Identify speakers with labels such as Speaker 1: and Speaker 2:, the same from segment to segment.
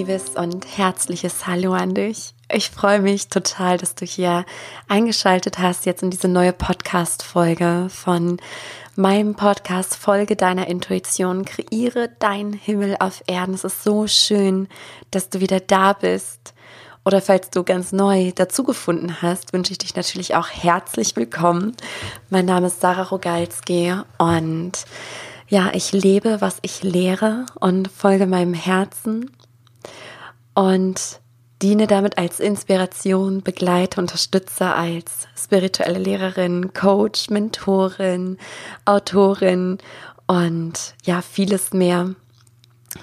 Speaker 1: liebes und herzliches Hallo an dich. Ich freue mich total, dass du hier eingeschaltet hast jetzt in diese neue Podcast-Folge von meinem Podcast Folge deiner Intuition, kreiere deinen Himmel auf Erden. Es ist so schön, dass du wieder da bist. Oder falls du ganz neu dazugefunden hast, wünsche ich dich natürlich auch herzlich willkommen. Mein Name ist Sarah Rogalski und ja, ich lebe, was ich lehre und folge meinem Herzen und diene damit als Inspiration, begleite, unterstütze als spirituelle Lehrerin, Coach, Mentorin, Autorin und ja, vieles mehr.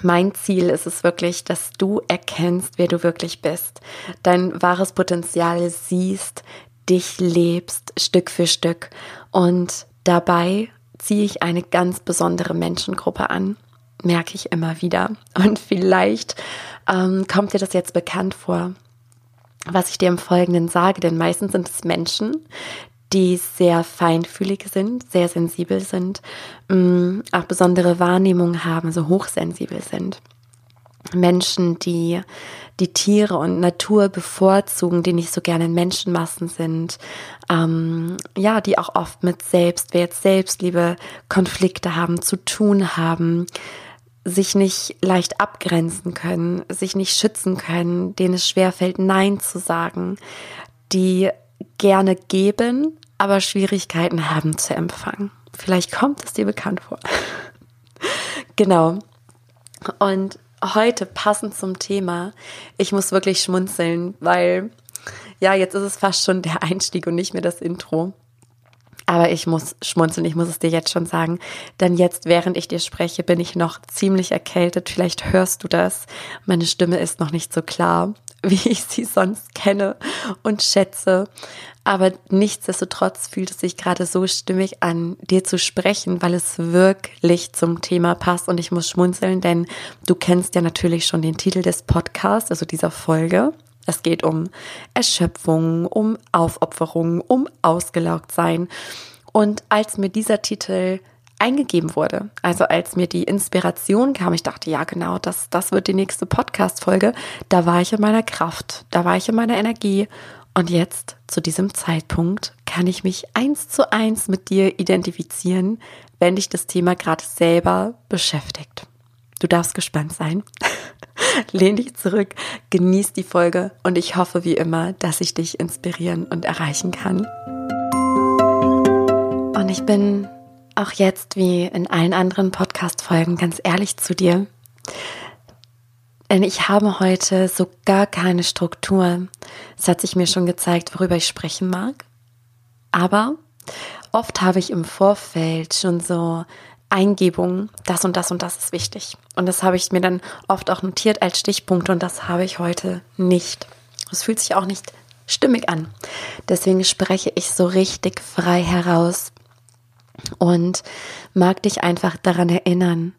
Speaker 1: Mein Ziel ist es wirklich, dass du erkennst, wer du wirklich bist, dein wahres Potenzial siehst, dich lebst Stück für Stück und dabei ziehe ich eine ganz besondere Menschengruppe an, merke ich immer wieder. Und vielleicht ähm, kommt dir das jetzt bekannt vor, was ich dir im Folgenden sage, denn meistens sind es Menschen, die sehr feinfühlig sind, sehr sensibel sind, mh, mm, auch besondere Wahrnehmungen haben, so hochsensibel sind. Menschen, die die Tiere und Natur bevorzugen, die nicht so gerne in Menschenmassen sind, ähm, ja, die auch oft mit Selbstwert, Selbstliebe Konflikte haben, zu tun haben, sich nicht leicht abgrenzen können, sich nicht schützen können, denen es schwerfällt, Nein zu sagen, die gerne geben, aber Schwierigkeiten haben zu empfangen. Vielleicht kommt es dir bekannt vor. genau. Und heute passend zum Thema, ich muss wirklich schmunzeln, weil ja, jetzt ist es fast schon der Einstieg und nicht mehr das Intro. Aber ich muss schmunzeln, ich muss es dir jetzt schon sagen. Denn jetzt, während ich dir spreche, bin ich noch ziemlich erkältet. Vielleicht hörst du das. Meine Stimme ist noch nicht so klar, wie ich sie sonst kenne und schätze. Aber nichtsdestotrotz fühlt es sich gerade so stimmig an, dir zu sprechen, weil es wirklich zum Thema passt. Und ich muss schmunzeln, denn du kennst ja natürlich schon den Titel des Podcasts, also dieser Folge. Es geht um Erschöpfung, um Aufopferung, um ausgelaugt sein. Und als mir dieser Titel eingegeben wurde, also als mir die Inspiration kam, ich dachte, ja genau, das, das wird die nächste Podcast-Folge, da war ich in meiner Kraft, da war ich in meiner Energie. Und jetzt, zu diesem Zeitpunkt, kann ich mich eins zu eins mit dir identifizieren, wenn dich das Thema gerade selber beschäftigt. Du darfst gespannt sein. Lehn dich zurück, genieß die Folge und ich hoffe wie immer, dass ich dich inspirieren und erreichen kann. Und ich bin auch jetzt wie in allen anderen Podcast-Folgen ganz ehrlich zu dir. Denn ich habe heute so gar keine Struktur. Es hat sich mir schon gezeigt, worüber ich sprechen mag. Aber oft habe ich im Vorfeld schon so Eingebungen, das und das und das ist wichtig. Und das habe ich mir dann oft auch notiert als Stichpunkte und das habe ich heute nicht. Es fühlt sich auch nicht stimmig an. Deswegen spreche ich so richtig frei heraus und mag dich einfach daran erinnern,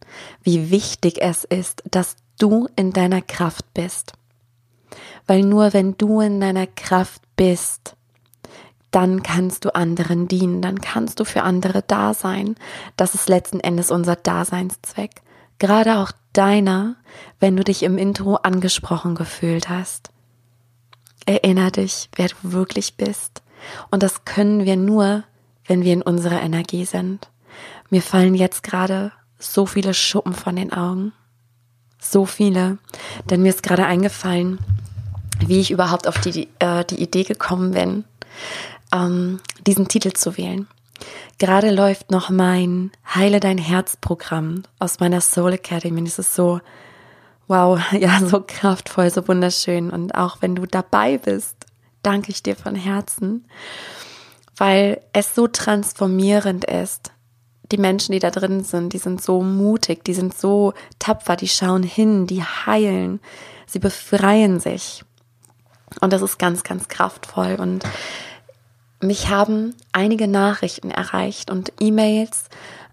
Speaker 1: wie wichtig es ist, dass du in deiner Kraft bist. Weil nur wenn du in deiner Kraft bist, dann kannst du anderen dienen, dann kannst du für andere da sein. Das ist letzten Endes unser Daseinszweck. Gerade auch deiner, wenn du dich im Intro angesprochen gefühlt hast. Erinner dich, wer du wirklich bist. Und das können wir nur, wenn wir in unserer Energie sind. Mir fallen jetzt gerade so viele Schuppen von den Augen. So viele. Denn mir ist gerade eingefallen, wie ich überhaupt auf die, äh, die Idee gekommen bin ähm, diesen Titel zu wählen. Gerade läuft noch mein Heile dein Herz Programm aus meiner Soul Academy. Das ist so, wow, ja, so kraftvoll, so wunderschön. Und auch wenn du dabei bist, danke ich dir von Herzen, weil es so transformierend ist. Die Menschen, die da drin sind, die sind so mutig, die sind so tapfer, die schauen hin, die heilen, sie befreien sich. Und das ist ganz, ganz kraftvoll. Und mich haben einige Nachrichten erreicht und E-Mails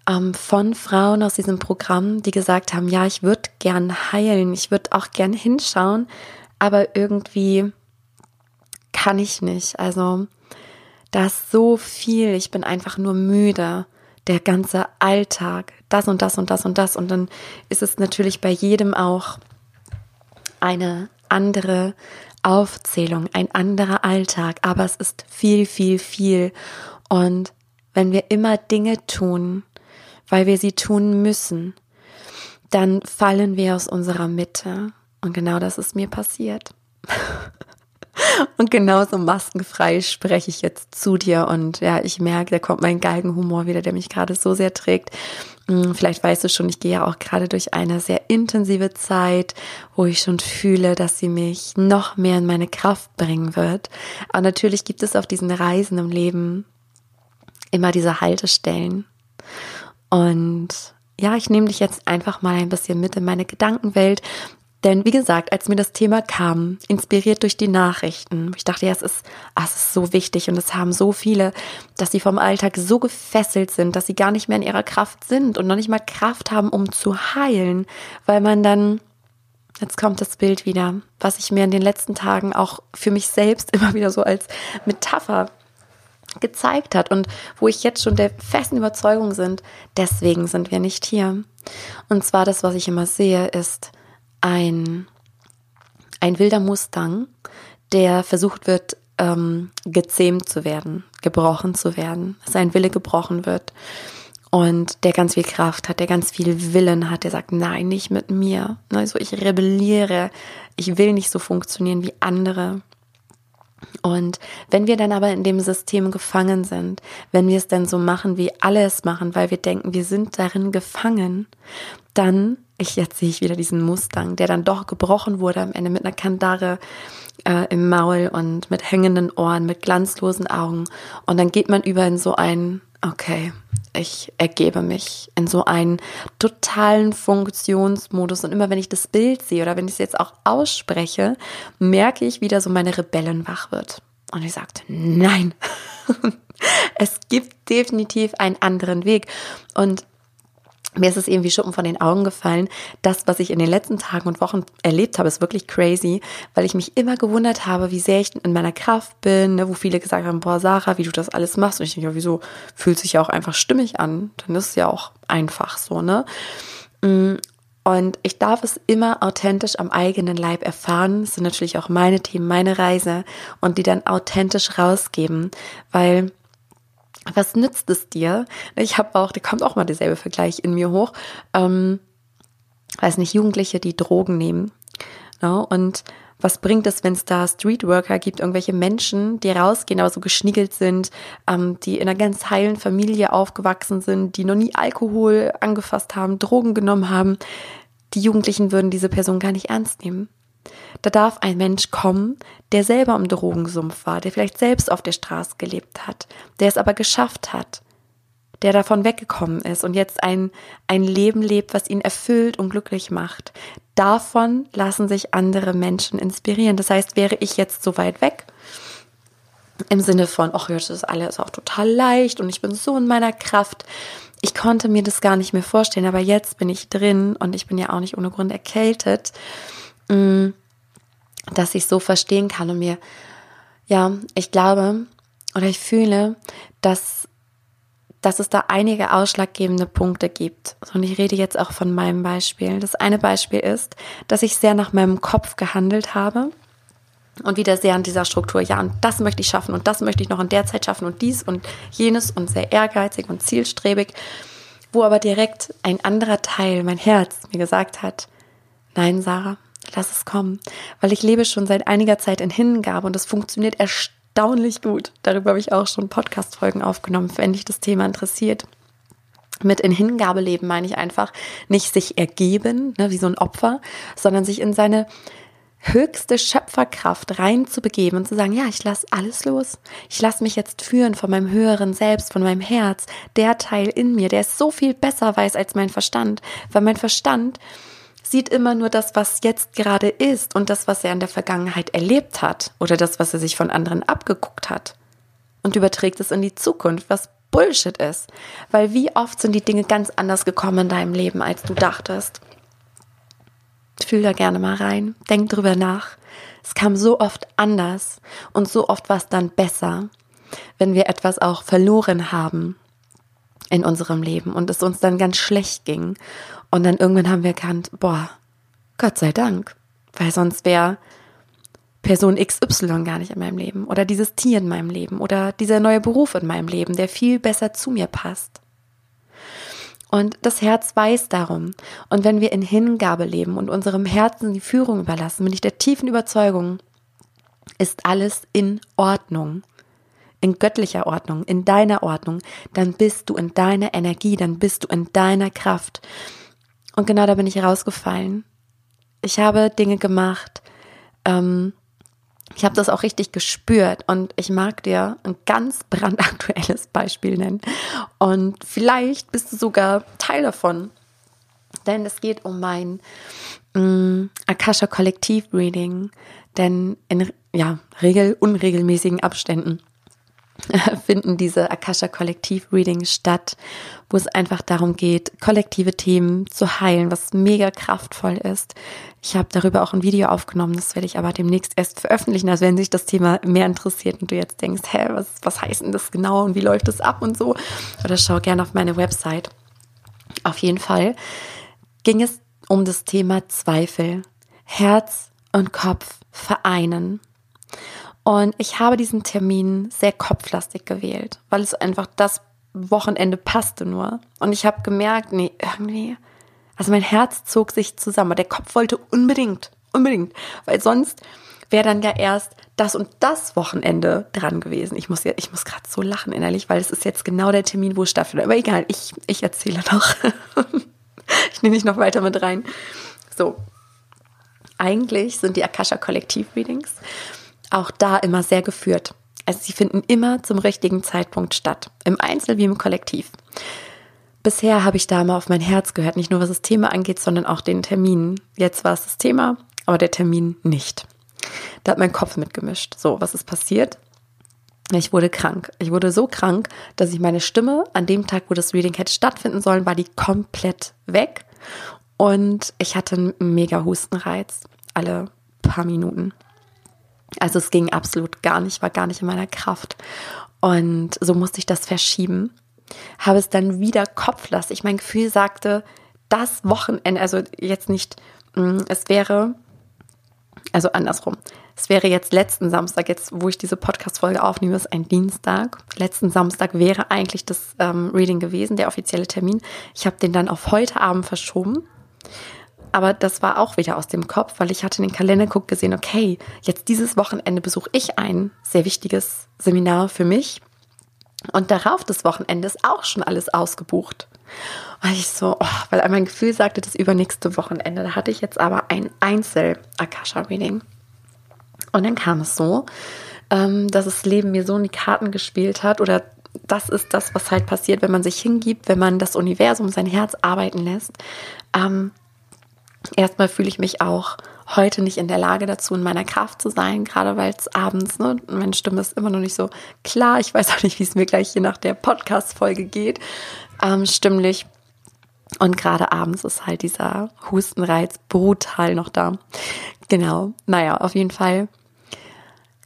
Speaker 1: ähm, von Frauen aus diesem Programm, die gesagt haben, ja, ich würde gern heilen, ich würde auch gern hinschauen, aber irgendwie kann ich nicht. Also da ist so viel, ich bin einfach nur müde. Der ganze Alltag, das und das und das und das. Und dann ist es natürlich bei jedem auch eine andere Aufzählung, ein anderer Alltag, aber es ist viel, viel, viel. Und wenn wir immer Dinge tun, weil wir sie tun müssen, dann fallen wir aus unserer Mitte. Und genau das ist mir passiert. Und genauso maskenfrei spreche ich jetzt zu dir. Und ja, ich merke, da kommt mein Galgenhumor wieder, der mich gerade so sehr trägt. Hm, vielleicht weißt du schon, ich gehe ja auch gerade durch eine sehr intensive Zeit, wo ich schon fühle, dass sie mich noch mehr in meine Kraft bringen wird. Aber natürlich gibt es auf diesen Reisen im Leben immer diese Haltestellen. Und ja, ich nehme dich jetzt einfach mal ein bisschen mit in meine Gedankenwelt denn wie gesagt, als mir das Thema kam, inspiriert durch die Nachrichten, ich dachte, ja, es ist, ah, es ist so wichtig und es haben so viele, dass sie vom Alltag so gefesselt sind, dass sie gar nicht mehr in ihrer Kraft sind und noch nicht mal Kraft haben, um zu heilen, weil man dann, jetzt kommt das Bild wieder, was ich mir in den letzten Tagen auch für mich selbst immer wieder so als Metapher gezeigt hat und wo ich jetzt schon der festen Überzeugung sind, deswegen sind wir nicht hier. Und zwar das, was ich immer sehe, ist, ein, ein wilder Mustang, der versucht wird, ähm, gezähmt zu werden, gebrochen zu werden, sein Wille gebrochen wird und der ganz viel Kraft hat, der ganz viel Willen hat, der sagt, nein, nicht mit mir. Also ich rebelliere, ich will nicht so funktionieren wie andere. Und wenn wir dann aber in dem System gefangen sind, wenn wir es dann so machen, wie alle es machen, weil wir denken, wir sind darin gefangen, dann, ich jetzt sehe ich wieder diesen Mustang, der dann doch gebrochen wurde am Ende mit einer Kandare äh, im Maul und mit hängenden Ohren, mit glanzlosen Augen. Und dann geht man über in so ein, okay, ich ergebe mich in so einen totalen Funktionsmodus. Und immer wenn ich das Bild sehe oder wenn ich es jetzt auch ausspreche, merke ich, wie da so meine Rebellen wach wird. Und ich sagte, nein, es gibt definitiv einen anderen Weg. Und mir ist es irgendwie Schuppen von den Augen gefallen. Das, was ich in den letzten Tagen und Wochen erlebt habe, ist wirklich crazy, weil ich mich immer gewundert habe, wie sehr ich in meiner Kraft bin, ne, wo viele gesagt haben, boah, Sarah, wie du das alles machst. Und ich denke, ja, wieso fühlt sich ja auch einfach stimmig an? Dann ist es ja auch einfach so, ne? Mm, und ich darf es immer authentisch am eigenen Leib erfahren. Das sind natürlich auch meine Themen, meine Reise und die dann authentisch rausgeben, weil was nützt es dir? Ich habe auch, da kommt auch mal derselbe Vergleich in mir hoch. Ähm, weiß nicht, Jugendliche, die Drogen nehmen. No? Ne? Und was bringt es, wenn es da Streetworker gibt, irgendwelche Menschen, die rausgehen, aber so geschniegelt sind, ähm, die in einer ganz heilen Familie aufgewachsen sind, die noch nie Alkohol angefasst haben, Drogen genommen haben. Die Jugendlichen würden diese Person gar nicht ernst nehmen. Da darf ein Mensch kommen, der selber im Drogensumpf war, der vielleicht selbst auf der Straße gelebt hat, der es aber geschafft hat, der davon weggekommen ist und jetzt ein, ein Leben lebt, was ihn erfüllt und glücklich macht. Davon lassen sich andere Menschen inspirieren. Das heißt, wäre ich jetzt so weit weg, im Sinne von, ach, jetzt ist alles auch total leicht und ich bin so in meiner Kraft. Ich konnte mir das gar nicht mehr vorstellen, aber jetzt bin ich drin und ich bin ja auch nicht ohne Grund erkältet. Mm, dass ich so verstehen kann und mir, ja, ich glaube oder ich fühle, dass, dass es da einige ausschlaggebende Punkte gibt. Und ich rede jetzt auch von meinem Beispiel. Das eine Beispiel ist, dass ich sehr nach meinem Kopf gehandelt habe und wieder sehr an dieser Struktur, ja, und das möchte ich schaffen und das möchte ich noch in der Zeit schaffen und dies und jenes und sehr ehrgeizig und zielstrebig, wo aber direkt ein anderer Teil, mein Herz, mir gesagt hat, nein, Sarah, lass es kommen, weil ich lebe schon seit einiger Zeit in Hingabe und das funktioniert erstaunlich gut. Darüber habe ich auch schon Podcast-Folgen aufgenommen, wenn dich das Thema interessiert. Mit in Hingabe leben meine ich einfach nicht sich ergeben, ne, wie so ein Opfer, sondern sich in seine höchste Schöpferkraft reinzubegeben und zu sagen, ja, ich lasse alles los. Ich lasse mich jetzt führen von meinem höheren Selbst, von meinem Herz, der Teil in mir, der es so viel besser weiß als mein Verstand, weil mein Verstand sieht immer nur das, was jetzt gerade ist und das, was er in der Vergangenheit erlebt hat oder das, was er sich von anderen abgeguckt hat und überträgt es in die Zukunft, was Bullshit ist. Weil wie oft sind die Dinge ganz anders gekommen in deinem Leben, als du dachtest. Fühl da gerne mal rein, denk drüber nach. Es kam so oft anders und so oft war es dann besser, wenn wir etwas auch verloren haben in unserem Leben und es uns dann ganz schlecht ging und dann irgendwann haben wir erkannt, boah, Gott sei Dank, weil sonst wäre Person XY gar nicht in meinem Leben oder dieses Tier in meinem Leben oder dieser neue Beruf in meinem Leben, der viel besser zu mir passt. Und das Herz weiß darum. Und wenn wir in Hingabe leben und unserem Herzen die Führung überlassen, bin ich der tiefen Überzeugung, ist alles in Ordnung. In göttlicher Ordnung, in deiner Ordnung, dann bist du in deiner Energie, dann bist du in deiner Kraft. Und genau da bin ich rausgefallen. Ich habe Dinge gemacht, ähm, ich habe das auch richtig gespürt und ich mag dir ein ganz brandaktuelles Beispiel nennen. Und vielleicht bist du sogar Teil davon. Denn es geht um mein mm, Akasha Kollektiv Reading. Denn in ja, regel unregelmäßigen Abständen finden diese Akasha Kollektiv Readings statt, wo es einfach darum geht, kollektive Themen zu heilen, was mega kraftvoll ist. Ich habe darüber auch ein Video aufgenommen, das werde ich aber demnächst erst veröffentlichen, also wenn sich das Thema mehr interessiert und du jetzt denkst, hä, was, was heißt denn das genau und wie läuft das ab und so, oder schau gerne auf meine Website. Auf jeden Fall ging es um das Thema Zweifel, Herz und Kopf vereinen. Und ich habe diesen Termin sehr kopflastig gewählt, weil es einfach das Wochenende passte nur. Und ich habe gemerkt, nee, irgendwie, also mein Herz zog sich zusammen. Der Kopf wollte unbedingt, unbedingt, weil sonst wäre dann ja erst das und das Wochenende dran gewesen. Ich muss ja, ich muss gerade so lachen innerlich, weil es ist jetzt genau der Termin, wo es stattfindet. Aber egal, ich, ich erzähle noch. ich nehme dich noch weiter mit rein. So. Eigentlich sind die Akasha Kollektiv Readings auch da immer sehr geführt. Also sie finden immer zum richtigen Zeitpunkt statt, im Einzel wie im Kollektiv. Bisher habe ich da mal auf mein Herz gehört, nicht nur was das Thema angeht, sondern auch den Termin. Jetzt war es das Thema, aber der Termin nicht. Da hat mein Kopf mitgemischt. So, was ist passiert? Ich wurde krank. Ich wurde so krank, dass ich meine Stimme an dem Tag, wo das Reading hätte stattfinden sollen, war die komplett weg. Und ich hatte einen mega Hustenreiz alle paar Minuten. Also es ging absolut gar nicht, war gar nicht in meiner Kraft. Und so musste ich das verschieben. Habe es dann wieder kopflastig. Mein Gefühl sagte, das Wochenende, also jetzt nicht, mm, es wäre, also andersrum. Es wäre jetzt letzten Samstag, jetzt wo ich diese Podcast-Folge aufnehme, ist ein Dienstag. Letzten Samstag wäre eigentlich das ähm, Reading gewesen, der offizielle Termin. Ich habe den dann auf heute Abend verschoben aber das war auch wieder aus dem Kopf, weil ich hatte in den Kalender geguckt gesehen, okay, jetzt dieses Wochenende besuche ich ein sehr wichtiges Seminar für mich. Und darauf das Wochenende ist auch schon alles ausgebucht. Und ich so, oh, weil mein Gefühl sagte, das übernächste Wochenende. Da hatte ich jetzt aber ein Einzel-Akasha-Reading. Und dann kam es so, ähm, dass das Leben mir so in die Karten gespielt hat oder das ist das, was halt passiert, wenn man sich hingibt, wenn man das Universum, sein Herz arbeiten lässt. Ähm, Erstmal fühle ich mich auch heute nicht in der Lage dazu, in meiner Kraft zu sein, gerade weil es abends, ne, meine Stimme ist immer noch nicht so klar. Ich weiß auch nicht, wie es mir gleich hier nach der Podcast-Folge geht, ähm, stimmlich. Und gerade abends ist halt dieser Hustenreiz brutal noch da. Genau. Naja, auf jeden Fall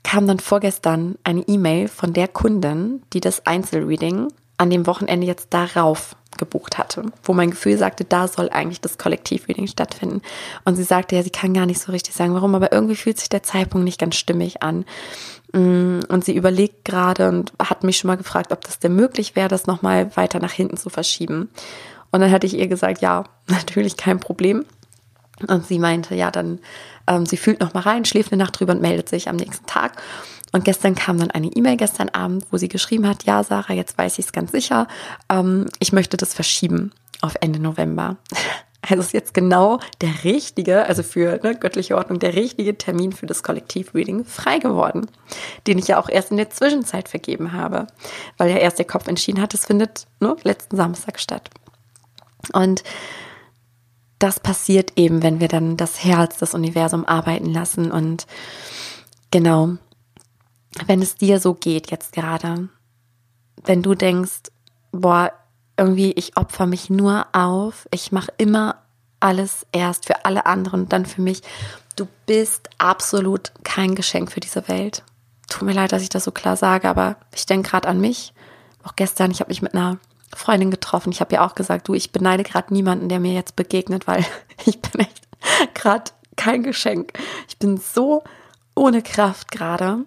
Speaker 1: kam dann vorgestern eine E-Mail von der Kundin, die das Einzelreading an dem Wochenende jetzt darauf gebucht hatte, wo mein Gefühl sagte, da soll eigentlich das Kollektivreading stattfinden. Und sie sagte, ja, sie kann gar nicht so richtig sagen, warum, aber irgendwie fühlt sich der Zeitpunkt nicht ganz stimmig an. Mm, und sie überlegt gerade und hat mich schon mal gefragt, ob das denn möglich wäre, das nochmal weiter nach hinten zu verschieben. Und dann hatte ich ihr gesagt, ja, natürlich kein Problem. Und sie meinte, ja, dann, ähm, sie fühlt noch mal rein, schläft eine Nacht drüber und meldet sich am nächsten Tag. Und gestern kam dann eine E-Mail gestern Abend, wo sie geschrieben hat, ja, Sarah, jetzt weiß ich es ganz sicher, ähm, ich möchte das verschieben auf Ende November. Also ist jetzt genau der richtige, also für ne, göttliche Ordnung, der richtige Termin für das Kollektiv-Reading frei geworden, den ich ja auch erst in der Zwischenzeit vergeben habe, weil ja erst der Kopf entschieden hat, es findet ne, letzten Samstag statt. Und das passiert eben, wenn wir dann das Herz, das Universum arbeiten lassen und genau, wenn es dir so geht jetzt gerade, wenn du denkst, boah, irgendwie ich opfer mich nur auf, ich mache immer alles erst für alle anderen und dann für mich, du bist absolut kein Geschenk für diese Welt. Tut mir leid, dass ich das so klar sage, aber ich denke gerade an mich. Auch gestern, ich habe mich mit einer Freundin getroffen. Ich habe ja auch gesagt, du, ich beneide gerade niemanden, der mir jetzt begegnet, weil ich bin echt gerade kein Geschenk. Ich bin so ohne Kraft gerade.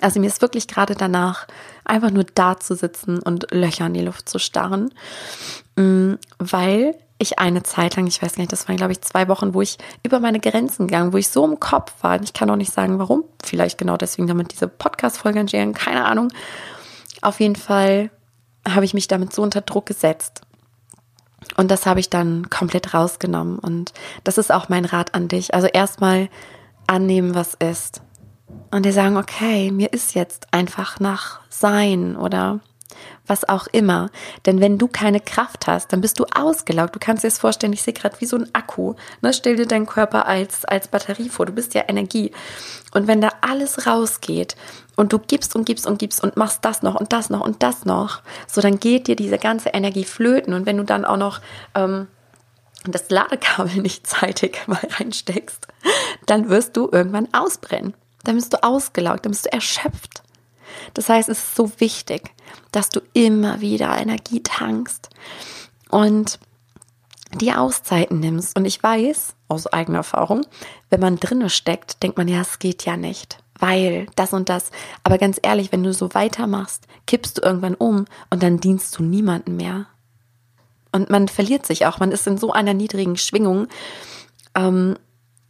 Speaker 1: Also mir ist wirklich gerade danach, einfach nur da zu sitzen und Löcher in die Luft zu starren, mm, weil ich eine Zeit lang, ich weiß nicht, das waren glaube ich zwei Wochen, wo ich über meine Grenzen gegangen, wo ich so im Kopf war. Und ich kann auch nicht sagen, warum. Vielleicht genau deswegen, damit diese Podcast-Folge entstehen, keine Ahnung. Auf jeden Fall habe ich mich damit so unter Druck gesetzt. Und das habe ich dann komplett rausgenommen. Und das ist auch mein Rat an dich. Also erstmal annehmen, was ist. Und dir sagen, okay, mir ist jetzt einfach nach Sein oder was auch immer. Denn wenn du keine Kraft hast, dann bist du ausgelaugt. Du kannst dir das vorstellen, ich sehe gerade wie so ein Akku. Ne? Stell dir deinen Körper als, als Batterie vor. Du bist ja Energie. Und wenn da alles rausgeht und du gibst und gibst und gibst und machst das noch und das noch und das noch, so dann geht dir diese ganze Energie flöten. Und wenn du dann auch noch ähm, das Ladekabel nicht zeitig mal reinsteckst, dann wirst du irgendwann ausbrennen. Dann bist du ausgelaugt, dann bist du erschöpft. Das heißt, es ist so wichtig, dass du immer wieder Energie tankst und die Auszeiten nimmst. Und ich weiß aus eigener Erfahrung, wenn man drinne steckt, denkt man, ja, es geht ja nicht, weil das und das. Aber ganz ehrlich, wenn du so weitermachst, kippst du irgendwann um und dann dienst du niemanden mehr. Und man verliert sich auch, man ist in so einer niedrigen Schwingung. Ähm,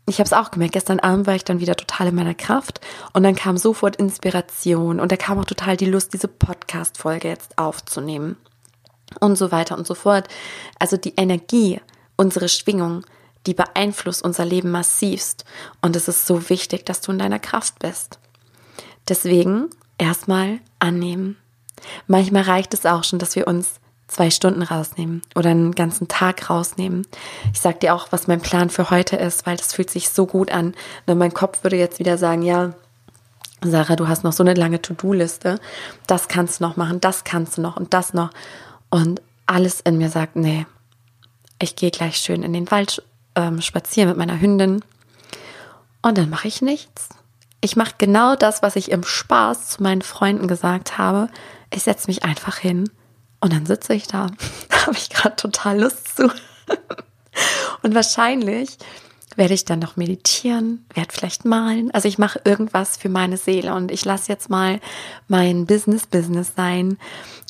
Speaker 1: ich habe es auch gemerkt, gestern Abend war ich dann wieder total in meiner Kraft und dann kam sofort Inspiration und da kam auch total die Lust, diese Podcast-Folge jetzt aufzunehmen und so weiter und so fort. Also die Energie, unsere Schwingung, die beeinflusst unser Leben massivst und es ist so wichtig, dass du in deiner Kraft bist. Deswegen erstmal annehmen. Manchmal reicht es auch schon, dass wir uns zwei Stunden rausnehmen oder einen ganzen Tag rausnehmen. Ich sag dir auch, was mein Plan für heute ist, weil das fühlt sich so gut an. Und mein Kopf würde jetzt wieder sagen, ja, Sarah, du hast noch so eine lange To-Do-Liste. Das kannst du noch machen, das kannst du noch und das noch. Und alles in mir sagt, nee, ich gehe gleich schön in den Wald ähm, spazieren mit meiner Hündin. Und dann mache ich nichts. Ich mache genau das, was ich im Spaß zu meinen Freunden gesagt habe. Ich setze mich einfach hin und dann sitze ich da, habe ich gerade total Lust zu. Und wahrscheinlich werde ich dann noch meditieren, werde vielleicht malen. Also ich mache irgendwas für meine Seele und ich lasse jetzt mal mein Business Business sein.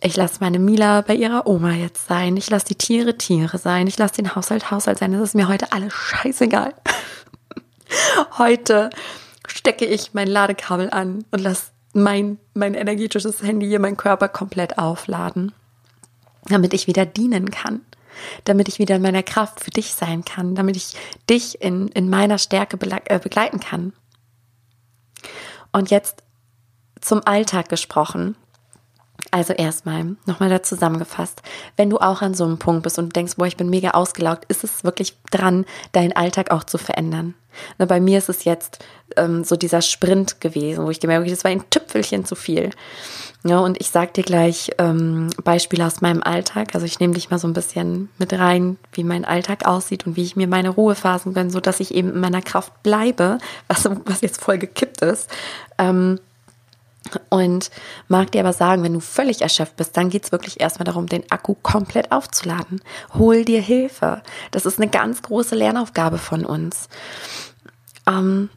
Speaker 1: Ich lasse meine Mila bei ihrer Oma jetzt sein. Ich lasse die Tiere Tiere sein. Ich lasse den Haushalt Haushalt sein. Das ist mir heute alles scheißegal. Heute stecke ich mein Ladekabel an und lasse mein, mein energetisches Handy hier, mein Körper komplett aufladen damit ich wieder dienen kann, damit ich wieder in meiner Kraft für dich sein kann, damit ich dich in, in meiner Stärke äh, begleiten kann. Und jetzt zum Alltag gesprochen. Also erstmal nochmal da zusammengefasst. Wenn du auch an so einem Punkt bist und denkst, boah, ich bin mega ausgelaugt, ist es wirklich dran, deinen Alltag auch zu verändern. Na, bei mir ist es jetzt ähm, so dieser Sprint gewesen, wo ich gemerkt habe, das war ein Tüpfelchen zu viel. Ja, und ich sag dir gleich ähm, Beispiele aus meinem Alltag. Also ich nehme dich mal so ein bisschen mit rein, wie mein Alltag aussieht und wie ich mir meine Ruhephasen gönne, so dass ich eben in meiner Kraft bleibe, was, was jetzt voll gekippt ist. Ähm, und mag dir aber sagen, wenn du völlig erschöpft bist, dann geht's wirklich erstmal darum, den Akku komplett aufzuladen. Hol dir Hilfe. Das ist eine ganz große Lernaufgabe von uns. Ähm,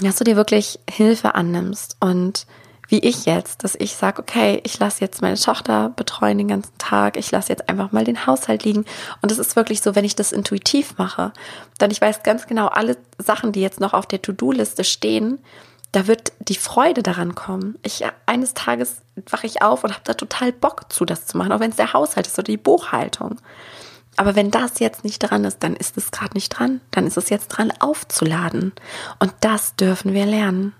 Speaker 1: dass du dir wirklich Hilfe annimmst und wie ich jetzt, dass ich sage, okay, ich lasse jetzt meine Tochter betreuen den ganzen Tag, ich lasse jetzt einfach mal den Haushalt liegen. Und es ist wirklich so, wenn ich das intuitiv mache, dann ich weiß ganz genau, alle Sachen, die jetzt noch auf der To-Do-Liste stehen, da wird die Freude daran kommen. Ich eines Tages wache ich auf und habe da total Bock zu, das zu machen, auch wenn es der Haushalt ist oder die Buchhaltung. Aber wenn das jetzt nicht dran ist, dann ist es gerade nicht dran. Dann ist es jetzt dran, aufzuladen. Und das dürfen wir lernen.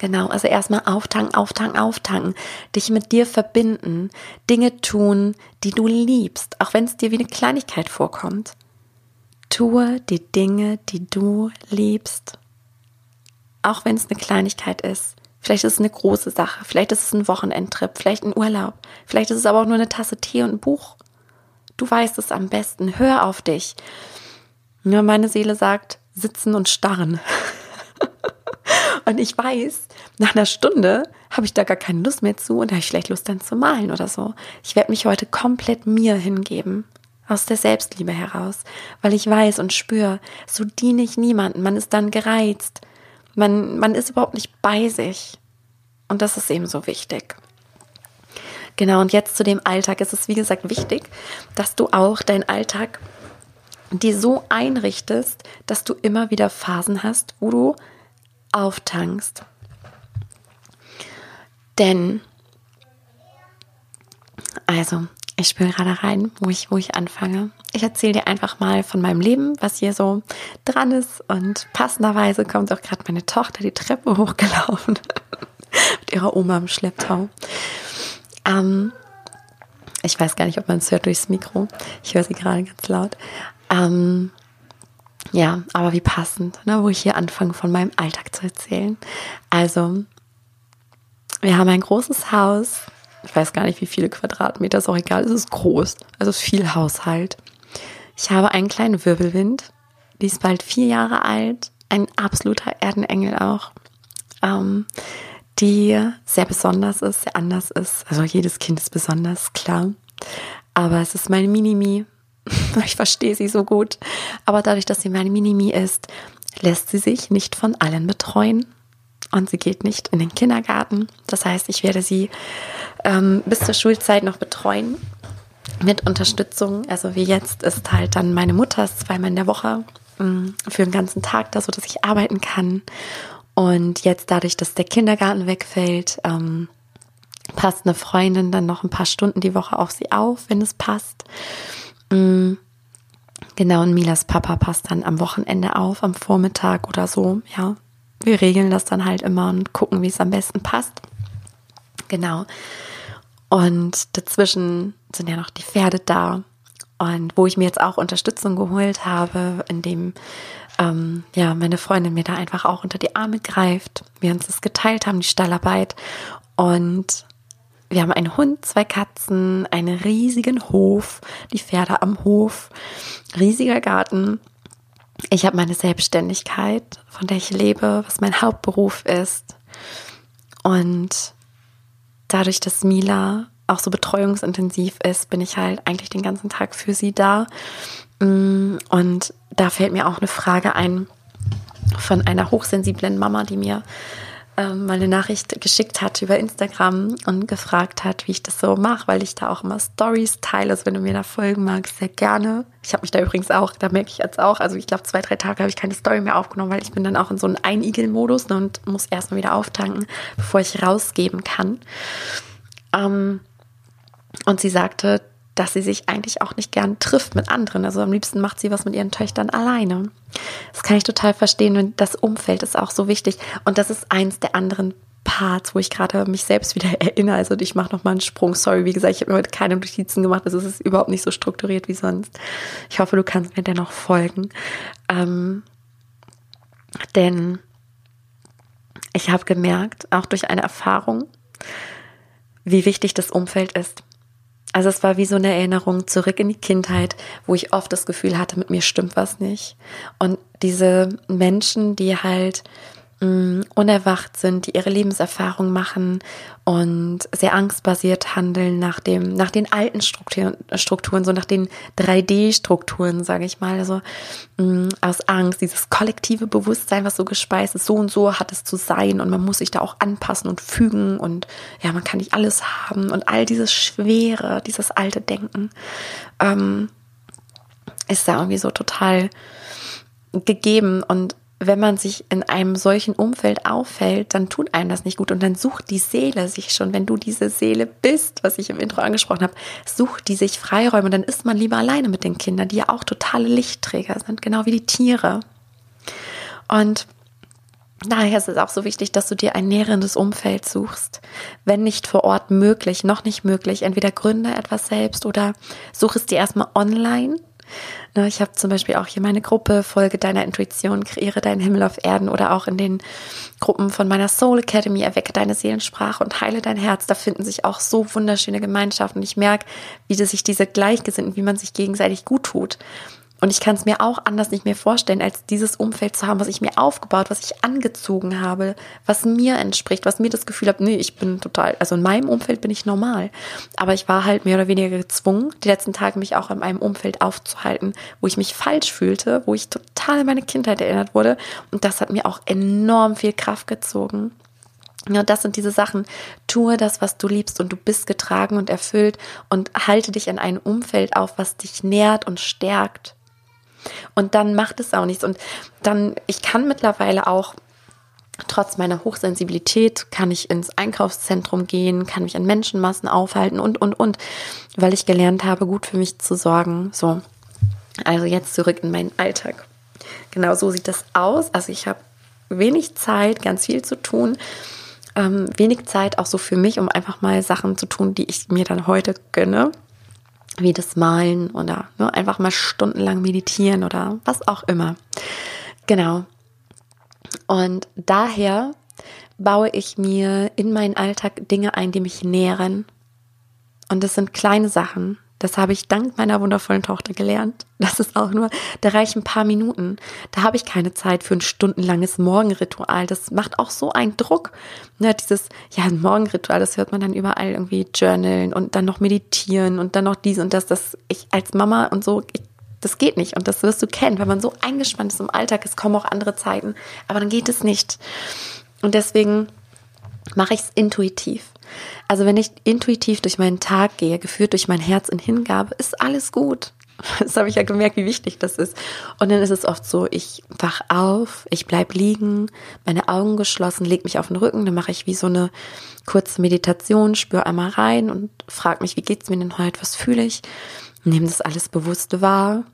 Speaker 1: Genau, also erstmal auftanken, auftanken, auftanken, dich mit dir verbinden, Dinge tun, die du liebst, auch wenn es dir wie eine Kleinigkeit vorkommt. Tue die Dinge, die du liebst, auch wenn es eine Kleinigkeit ist. Vielleicht ist es eine große Sache, vielleicht ist es ein Wochenendtrip, vielleicht ein Urlaub, vielleicht ist es aber auch nur eine Tasse Tee und ein Buch. Du weißt es am besten, hör auf dich. Ja, meine Seele sagt, sitzen und starren. Und ich weiß, nach einer Stunde habe ich da gar keine Lust mehr zu und habe ich vielleicht Lust dann zu malen oder so. Ich werde mich heute komplett mir hingeben. aus der Selbstliebe heraus, weil ich weiß und spüre, so diene ich niemanden. Man ist dann gereizt. Man, man ist überhaupt nicht bei sich. Und das ist eben so wichtig. Genau, und jetzt zu dem Alltag. Es ist, wie gesagt, wichtig, dass du auch deinen Alltag dir so einrichtest, dass du immer wieder Phasen hast, wo du auftankst. Denn, also, ich spüre gerade rein, wo ich, wo ich anfange. Ich erzähle dir einfach mal von meinem Leben, was hier so dran ist. Und passenderweise kommt auch gerade meine Tochter die Treppe hochgelaufen mit ihrer Oma im Schlepptau. Ähm, ich weiß gar nicht, ob man es hört durchs Mikro. Ich höre sie gerade ganz laut. Ähm, ja, aber wie passend, ne, wo ich hier anfange, von meinem Alltag zu erzählen. Also, wir haben ein großes Haus. Ich weiß gar nicht, wie viele Quadratmeter, ist auch egal, es ist groß. Also es ist viel Haushalt. Ich habe einen kleinen Wirbelwind. Die ist bald vier Jahre alt. Ein absoluter Erdenengel auch. Ähm, die sehr besonders ist, sehr anders ist. Also jedes Kind ist besonders, klar. Aber es ist meine Minimi. Ich verstehe sie so gut. Aber dadurch, dass sie meine Minimi ist, lässt sie sich nicht von allen betreuen. Und sie geht nicht in den Kindergarten. Das heißt, ich werde sie ähm, bis zur Schulzeit noch betreuen mit Unterstützung. Also wie jetzt ist halt dann meine Mutter zweimal in der Woche ähm, für den ganzen Tag da, so dass ich arbeiten kann. Und jetzt dadurch, dass der Kindergarten wegfällt, ähm, passt eine Freundin dann noch ein paar Stunden die Woche auf sie auf, wenn es passt. Mhm. Genau, und Milas Papa passt dann am Wochenende auf, am Vormittag oder so. Ja, wir regeln das dann halt immer und gucken, wie es am besten passt. Genau. Und dazwischen sind ja noch die Pferde da. Und wo ich mir jetzt auch Unterstützung geholt habe, indem ähm, ja, meine Freundin mir da einfach auch unter die Arme greift. Wir uns das geteilt haben, die Stallarbeit. Und wir haben einen Hund, zwei Katzen, einen riesigen Hof, die Pferde am Hof, riesiger Garten. Ich habe meine Selbstständigkeit, von der ich lebe, was mein Hauptberuf ist. Und dadurch, dass Mila auch so betreuungsintensiv ist, bin ich halt eigentlich den ganzen Tag für sie da. Mm, und da fällt mir auch eine Frage ein von einer hochsensiblen Mama, die mir ähm, mal eine Nachricht geschickt hat über Instagram und gefragt hat, wie ich das so mache, weil ich da auch immer Stories teile. Also wenn du mir da folgen magst, sehr gerne. Ich habe mich da übrigens auch, da merke ich jetzt auch, also ich glaube zwei, drei Tage habe ich keine Story mehr aufgenommen, weil ich bin dann auch in so einem Einigel-Modus ne, und muss erstmal wieder auftanken, bevor ich rausgeben kann. Ähm, und sie sagte, dass sie sich eigentlich auch nicht gern trifft mit anderen. Also am liebsten macht sie was mit ihren Töchtern alleine. Das kann ich total verstehen und das Umfeld ist auch so wichtig. Und das ist eins der anderen Parts, wo ich gerade mich selbst wieder erinnere. Also ich mache nochmal einen Sprung. Sorry, wie gesagt, ich habe mir heute keine Notizen gemacht. Also es ist überhaupt nicht so strukturiert wie sonst. Ich hoffe, du kannst mir dennoch folgen. Ähm, denn ich habe gemerkt, auch durch eine Erfahrung, wie wichtig das Umfeld ist. Also es war wie so eine Erinnerung zurück in die Kindheit, wo ich oft das Gefühl hatte, mit mir stimmt was nicht. Und diese Menschen, die halt mh, unerwacht sind, die ihre Lebenserfahrung machen und sehr angstbasiert handeln nach dem, nach den alten Strukturen, Strukturen so nach den 3D-Strukturen, sage ich mal. Also mh, aus Angst, dieses kollektive Bewusstsein, was so gespeist ist, so und so hat es zu sein und man muss sich da auch anpassen und fügen und ja, man kann nicht alles haben und all dieses Schwere, dieses alte Denken ähm, ist da irgendwie so total gegeben und wenn man sich in einem solchen Umfeld auffällt, dann tut einem das nicht gut und dann sucht die Seele sich schon, wenn du diese Seele bist, was ich im Intro angesprochen habe, sucht die sich Freiräume und dann ist man lieber alleine mit den Kindern, die ja auch totale Lichtträger sind, genau wie die Tiere. Und daher ist es auch so wichtig, dass du dir ein nährendes Umfeld suchst. Wenn nicht vor Ort möglich, noch nicht möglich, entweder gründe etwas selbst oder such es dir erstmal online Ne, ich habe zum Beispiel auch hier meine Gruppe Folge deiner Intuition, kreiere deinen Himmel auf Erden oder auch in den Gruppen von meiner Soul Academy, erwecke deine Seelensprache und heile dein Herz. Da finden sich auch so wunderschöne Gemeinschaften. Ich merke, wie sich diese Gleichgesinnten, wie man sich gegenseitig gut tut. Und ich kann es mir auch anders nicht mehr vorstellen, als dieses Umfeld zu haben, was ich mir aufgebaut, was ich angezogen habe, was mir entspricht, was mir das Gefühl hat, nee, ich bin total, also in meinem Umfeld bin ich normal. Aber ich war halt mehr oder weniger gezwungen, die letzten Tage mich auch in meinem Umfeld aufzuhalten, wo ich mich falsch fühlte, wo ich total an meine Kindheit erinnert wurde. Und das hat mir auch enorm viel Kraft gezogen. Ja, das sind diese Sachen. Tue das, was du liebst und du bist getragen und erfüllt und halte dich in ein Umfeld auf, was dich nährt und stärkt. Und dann macht es auch nichts. Und dann, ich kann mittlerweile auch, trotz meiner Hochsensibilität, kann ich ins Einkaufszentrum gehen, kann mich an Menschenmassen aufhalten und, und, und, weil ich gelernt habe, gut für mich zu sorgen. So. Also jetzt zurück in meinen Alltag. Genau so sieht das aus. Also ich habe wenig Zeit, ganz viel zu tun ähm, wenig Zeit auch so für mich, um einfach mal Sachen zu tun, die ich mir dann heute gönne, wie das Malen oder ne, einfach mal stundenlang meditieren oder was auch immer. Genau. Und daher baue ich mir in meinen Alltag Dinge ein, die mich nähren. Und das sind kleine Sachen. Das habe ich dank meiner wundervollen Tochter gelernt. Das ist auch nur, da reichen ein paar Minuten. Da habe ich keine Zeit für ein stundenlanges Morgenritual. Das macht auch so einen Druck. Ja, dieses, ja, ein Morgenritual, das hört man dann überall irgendwie journalen und dann noch meditieren und dann noch dies und das. Das ich als Mama und so, ich, das geht nicht. Und das wirst du kennen, wenn man so eingespannt ist im Alltag. Es kommen auch andere Zeiten, aber dann geht es nicht. Und deswegen mache ich es intuitiv. Also wenn ich intuitiv durch meinen Tag gehe, geführt durch mein Herz in Hingabe, ist alles gut. Das habe ich ja gemerkt, wie wichtig das ist. Und dann ist es oft so, ich wach auf, ich bleib liegen, meine Augen geschlossen, leg mich auf den Rücken, dann mache ich wie so eine kurze Meditation, spüre einmal rein und frage mich, wie geht's mir denn heute, was fühle ich? Nehme das alles bewusst wahr,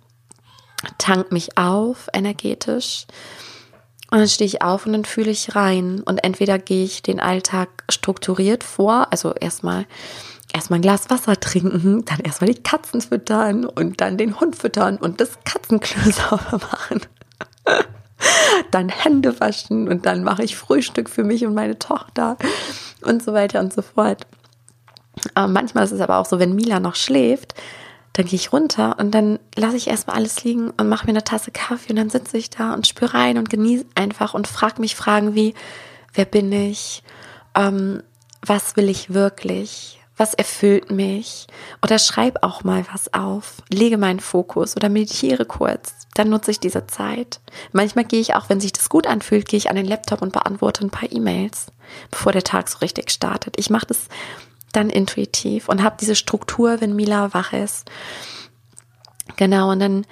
Speaker 1: tank mich auf energetisch und dann stehe ich auf und dann fühle ich rein. Und entweder gehe ich den Alltag strukturiert vor, also erstmal erstmal ein Glas Wasser trinken, dann erstmal die Katzen füttern und dann den Hund füttern und das Katzenklo sauber machen. dann Hände waschen und dann mache ich Frühstück für mich und meine Tochter und so weiter und so fort. Aber manchmal ist es aber auch so, wenn Mila noch schläft, dann gehe ich runter und dann lasse ich erstmal alles liegen und mache mir eine Tasse Kaffee und dann sitze ich da und spüre rein und genieße einfach und frage mich Fragen wie, wer bin ich? Ähm, was will ich wirklich? Was erfüllt mich? Oder schreib auch mal was auf, lege meinen Fokus oder meditiere kurz. Dann nutze ich diese Zeit. Manchmal gehe ich auch, wenn sich das gut anfühlt, gehe ich an den Laptop und beantworte ein paar E-Mails, bevor der Tag so richtig startet. Ich mache das dann intuitiv und habe diese Struktur, wenn Mila wach ist. Genau, und dann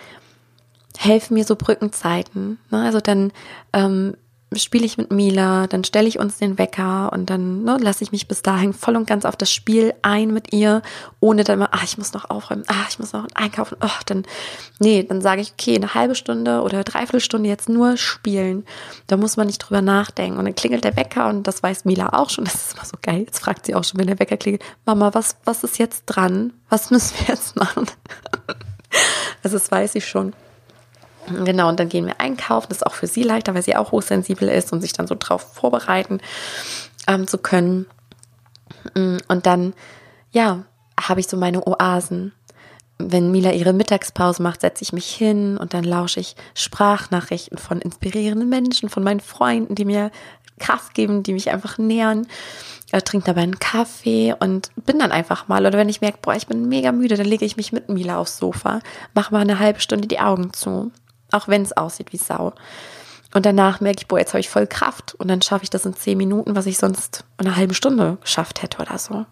Speaker 1: helfen mir so Brückenzeiten. Ne? Also dann ähm, spiele ich mit Mila, dann stelle ich uns den Wecker und dann ne, lasse ich mich bis dahin voll und ganz auf das Spiel ein mit ihr, ohne dann mal, ah, ich muss noch aufräumen, ah, ich muss noch einkaufen, oh, dann, nee, dann sage ich, okay, eine halbe Stunde oder dreiviertel Stunde jetzt nur spielen. Da muss man nicht drüber nachdenken. Und dann klingelt der Wecker und das weiß Mila auch schon, das ist immer so geil. Jetzt fragt sie auch schon, wenn der Wecker klingelt, Mama, was, was ist jetzt dran? Was müssen wir jetzt machen? also das weiß ich schon. Genau, und dann gehen wir einkaufen. Das ist auch für sie leichter, weil sie auch hochsensibel ist und sich dann so drauf vorbereiten ähm, zu können. Mm, und dann, ja, habe ich so meine Oasen. Wenn Mila ihre Mittagspause macht, setze ich mich hin und dann lausche ich Sprachnachrichten von inspirierenden Menschen, von meinen Freunden, die mir Kraft geben, die mich einfach nähern. Ich trinke dabei einen Kaffee und bin dann einfach mal. Oder wenn ich merke, boah, ich bin mega müde, dann lege ich mich mit Mila aufs Sofa, mache mal eine halbe Stunde die Augen zu auch wenn es aussieht wie Sau. Und danach merke ich, boah, jetzt habe ich voll Kraft und dann schaffe ich das in zehn Minuten, was ich sonst in einer halben Stunde geschafft hätte oder so.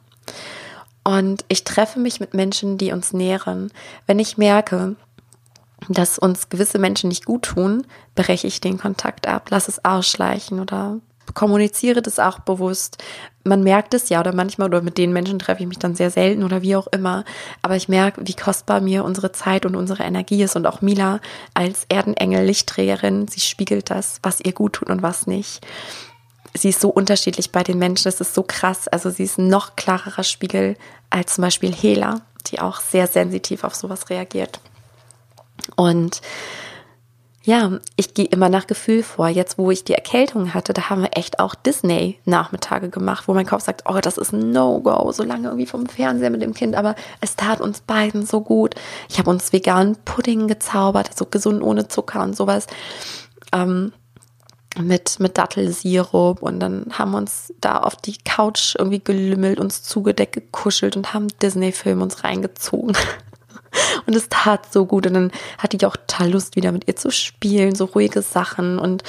Speaker 1: Und ich treffe mich mit Menschen, die uns nähren. Wenn ich merke, dass uns gewisse Menschen nicht gut tun, breche ich den Kontakt ab, lass es ausschleichen oder kommuniziere das auch bewusst. Man merkt es ja oder manchmal oder mit den Menschen treffe ich mich dann sehr selten oder wie auch immer. Aber ich merke, wie kostbar mir unsere Zeit und unsere Energie ist und auch Mila als Erdenengel, Lichtträgerin, sie spiegelt das, was ihr gut tut und was nicht. Sie ist so unterschiedlich bei den Menschen, das ist so krass. Also sie ist ein noch klarerer Spiegel als zum Beispiel Hela, die auch sehr sensitiv auf sowas reagiert. Und ja, ich gehe immer nach Gefühl vor. Jetzt, wo ich die Erkältung hatte, da haben wir echt auch Disney-Nachmittage gemacht, wo mein Kopf sagt, oh, das ist ein No-Go, so lange irgendwie vom Fernseher mit dem Kind. Aber es tat uns beiden so gut. Ich habe uns veganen Pudding gezaubert, so gesund ohne Zucker und sowas. Ähm, mit, mit Dattelsirup und dann haben wir uns da auf die Couch irgendwie gelümmelt, uns zugedeckt, gekuschelt und haben Disney-Film uns reingezogen. Und es tat so gut. Und dann hatte ich auch total Lust, wieder mit ihr zu spielen, so ruhige Sachen. Und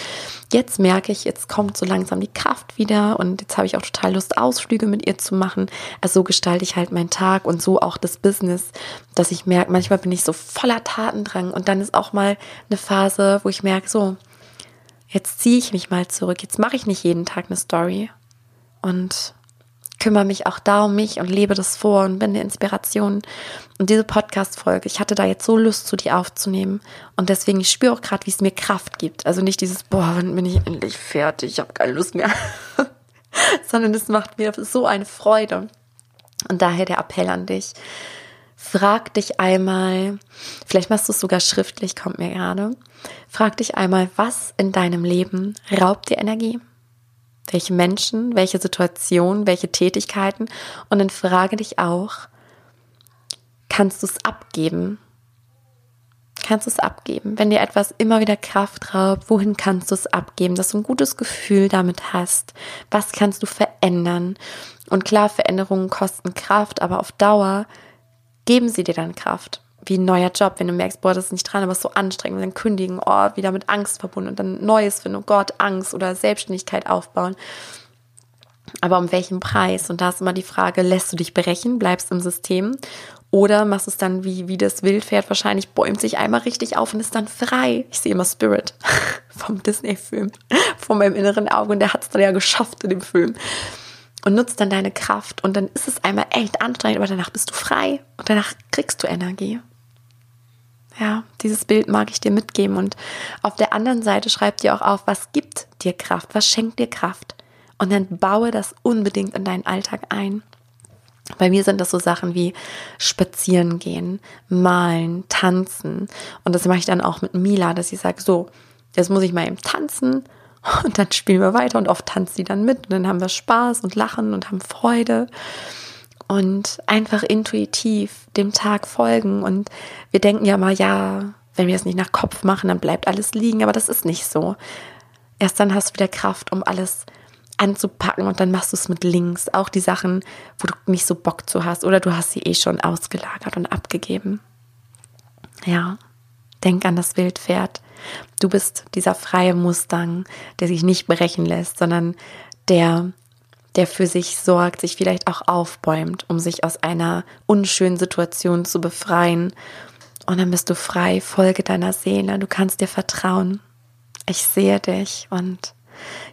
Speaker 1: jetzt merke ich, jetzt kommt so langsam die Kraft wieder. Und jetzt habe ich auch total Lust, Ausflüge mit ihr zu machen. Also so gestalte ich halt meinen Tag und so auch das Business, dass ich merke, manchmal bin ich so voller Tatendrang. Und dann ist auch mal eine Phase, wo ich merke, so, jetzt ziehe ich mich mal zurück. Jetzt mache ich nicht jeden Tag eine Story. Und kümmere mich auch da um mich und lebe das vor und bin eine Inspiration. Und diese Podcast-Folge, ich hatte da jetzt so Lust zu dir aufzunehmen. Und deswegen, ich spüre auch gerade, wie es mir Kraft gibt. Also nicht dieses, boah, wann bin ich endlich fertig? Ich habe keine Lust mehr. Sondern es macht mir so eine Freude. Und daher der Appell an dich. Frag dich einmal, vielleicht machst du es sogar schriftlich, kommt mir gerade. Frag dich einmal, was in deinem Leben raubt dir Energie? Welche Menschen, welche Situationen, welche Tätigkeiten und dann frage dich auch, kannst du es abgeben? Kannst du es abgeben? Wenn dir etwas immer wieder Kraft raubt, wohin kannst du es abgeben, dass du ein gutes Gefühl damit hast? Was kannst du verändern? Und klar, Veränderungen kosten Kraft, aber auf Dauer geben sie dir dann Kraft wie ein neuer Job, wenn du merkst, boah, das ist nicht dran, aber es ist so anstrengend, dann kündigen, oh, wieder mit Angst verbunden und dann Neues finden, oh Gott, Angst oder Selbstständigkeit aufbauen. Aber um welchen Preis? Und da ist immer die Frage, lässt du dich brechen, bleibst im System oder machst es dann wie, wie das Wildpferd wahrscheinlich, bäumt sich einmal richtig auf und ist dann frei. Ich sehe immer Spirit vom Disney-Film vor meinem inneren Auge und der hat es dann ja geschafft in dem Film und nutzt dann deine Kraft und dann ist es einmal echt anstrengend, aber danach bist du frei und danach kriegst du Energie. Ja, dieses Bild mag ich dir mitgeben. Und auf der anderen Seite schreib dir auch auf, was gibt dir Kraft, was schenkt dir Kraft. Und dann baue das unbedingt in deinen Alltag ein. Bei mir sind das so Sachen wie spazieren gehen, malen, tanzen. Und das mache ich dann auch mit Mila, dass ich sage, so, jetzt muss ich mal eben tanzen und dann spielen wir weiter und oft tanzt sie dann mit und dann haben wir Spaß und lachen und haben Freude und einfach intuitiv dem Tag folgen. Und wir denken ja mal, ja, wenn wir es nicht nach Kopf machen, dann bleibt alles liegen, aber das ist nicht so. Erst dann hast du wieder Kraft, um alles anzupacken und dann machst du es mit links. Auch die Sachen, wo du nicht so Bock zu hast oder du hast sie eh schon ausgelagert und abgegeben. Ja, denk an das Wildpferd. Du bist dieser freie Mustang, der sich nicht brechen lässt, sondern der der für sich sorgt, sich vielleicht auch aufbäumt, um sich aus einer unschönen Situation zu befreien. Und dann bist du frei, folge deiner Seele, du kannst dir vertrauen. Ich sehe dich und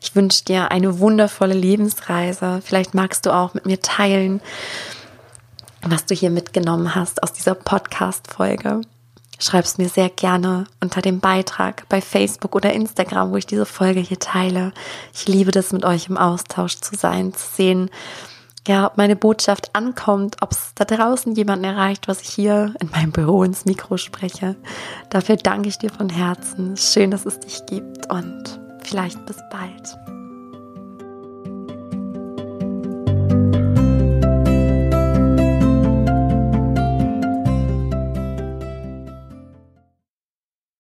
Speaker 1: ich wünsche dir eine wundervolle Lebensreise. Vielleicht magst du auch mit mir teilen, was du hier mitgenommen hast aus dieser Podcast-Folge schreib es mir sehr gerne unter dem Beitrag bei Facebook oder Instagram, wo ich diese Folge hier teile. Ich liebe das, mit euch im Austausch zu sein, zu sehen, ja, ob meine Botschaft ankommt, ob es da draußen jemanden erreicht, was ich hier in meinem Büro ins Mikro spreche. Dafür danke ich dir von Herzen. Schön, dass es dich gibt und vielleicht bis bald.